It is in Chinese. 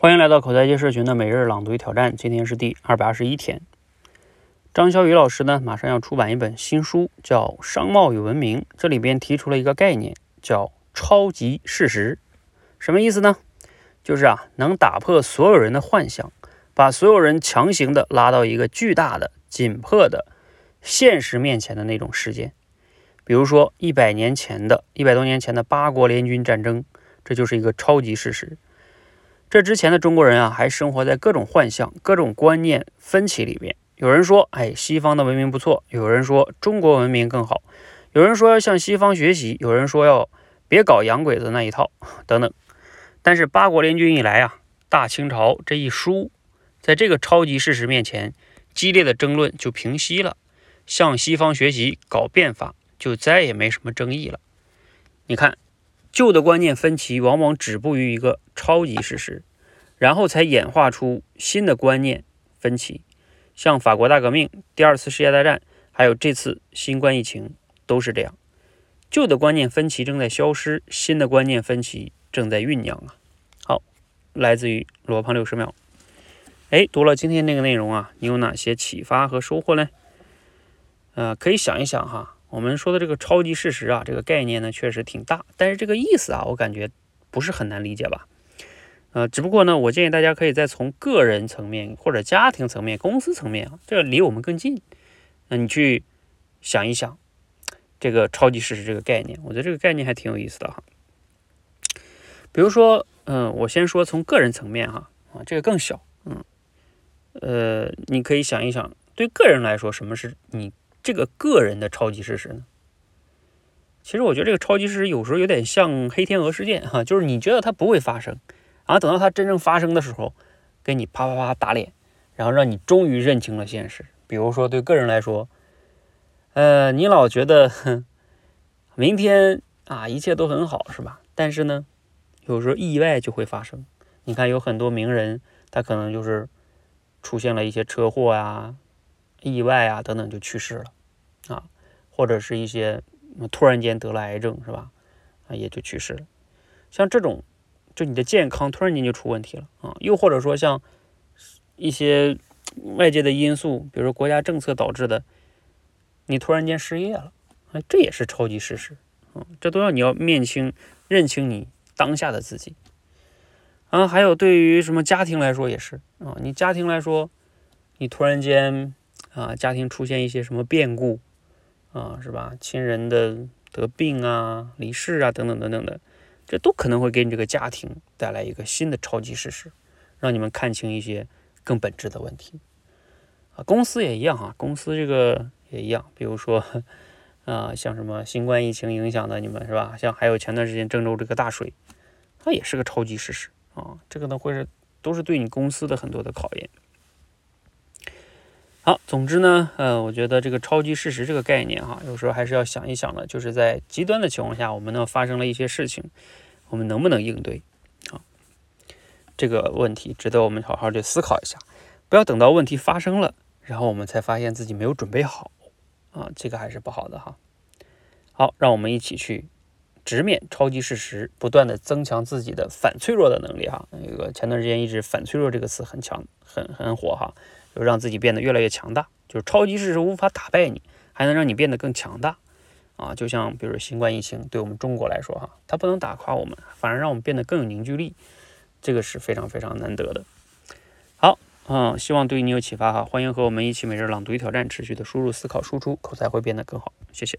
欢迎来到口才界社群的每日朗读与挑战，今天是第二百二十一天。张小雨老师呢，马上要出版一本新书，叫《商贸与文明》，这里边提出了一个概念，叫“超级事实”。什么意思呢？就是啊，能打破所有人的幻想，把所有人强行的拉到一个巨大的、紧迫的现实面前的那种事件。比如说，一百年前的一百多年前的八国联军战争，这就是一个超级事实。这之前的中国人啊，还生活在各种幻象、各种观念分歧里面。有人说，哎，西方的文明不错；有人说，中国文明更好；有人说要向西方学习；有人说要别搞洋鬼子那一套，等等。但是八国联军一来啊，大清朝这一输，在这个超级事实面前，激烈的争论就平息了，向西方学习搞变法就再也没什么争议了。你看。旧的观念分歧往往止步于一个超级事实，然后才演化出新的观念分歧。像法国大革命、第二次世界大战，还有这次新冠疫情，都是这样。旧的观念分歧正在消失，新的观念分歧正在酝酿啊。好，来自于罗胖六十秒。哎，读了今天那个内容啊，你有哪些启发和收获呢？呃，可以想一想哈。我们说的这个超级事实啊，这个概念呢确实挺大，但是这个意思啊，我感觉不是很难理解吧？呃，只不过呢，我建议大家可以再从个人层面或者家庭层面、公司层面啊，这个离我们更近，那你去想一想这个超级事实这个概念，我觉得这个概念还挺有意思的哈。比如说，嗯，我先说从个人层面哈，啊，这个更小，嗯，呃，你可以想一想，对个人来说，什么是你？这个个人的超级事实呢？其实我觉得这个超级事实有时候有点像黑天鹅事件哈，就是你觉得它不会发生，然后等到它真正发生的时候，给你啪啪啪打脸，然后让你终于认清了现实。比如说对个人来说，呃，你老觉得哼明天啊一切都很好是吧？但是呢，有时候意外就会发生。你看有很多名人，他可能就是出现了一些车祸呀、意外啊等等就去世了。啊，或者是一些突然间得了癌症，是吧？啊，也就去世了。像这种，就你的健康突然间就出问题了啊。又或者说像一些外界的因素，比如说国家政策导致的，你突然间失业了，哎，这也是超级事实啊。这都要你要面清、认清你当下的自己啊。还有对于什么家庭来说也是啊，你家庭来说，你突然间啊，家庭出现一些什么变故。啊，是吧？亲人的得病啊、离世啊，等等等等的，这都可能会给你这个家庭带来一个新的超级事实，让你们看清一些更本质的问题。啊，公司也一样啊，公司这个也一样。比如说，啊，像什么新冠疫情影响的你们是吧？像还有前段时间郑州这个大水，它也是个超级事实啊。这个呢，会是都是对你公司的很多的考验。好，总之呢，呃，我觉得这个超级事实这个概念哈，有时候还是要想一想的，就是在极端的情况下，我们呢发生了一些事情，我们能不能应对？啊，这个问题值得我们好好去思考一下，不要等到问题发生了，然后我们才发现自己没有准备好，啊，这个还是不好的哈。好，让我们一起去直面超级事实，不断的增强自己的反脆弱的能力哈。那个前段时间一直“反脆弱”这个词很强，很很火哈。就让自己变得越来越强大，就是超级事实无法打败你，还能让你变得更强大啊！就像比如新冠疫情，对我们中国来说哈，它不能打垮我们，反而让我们变得更有凝聚力，这个是非常非常难得的。好，嗯，希望对你有启发哈，欢迎和我们一起每日朗读与挑战，持续的输入、思考、输出，口才会变得更好。谢谢。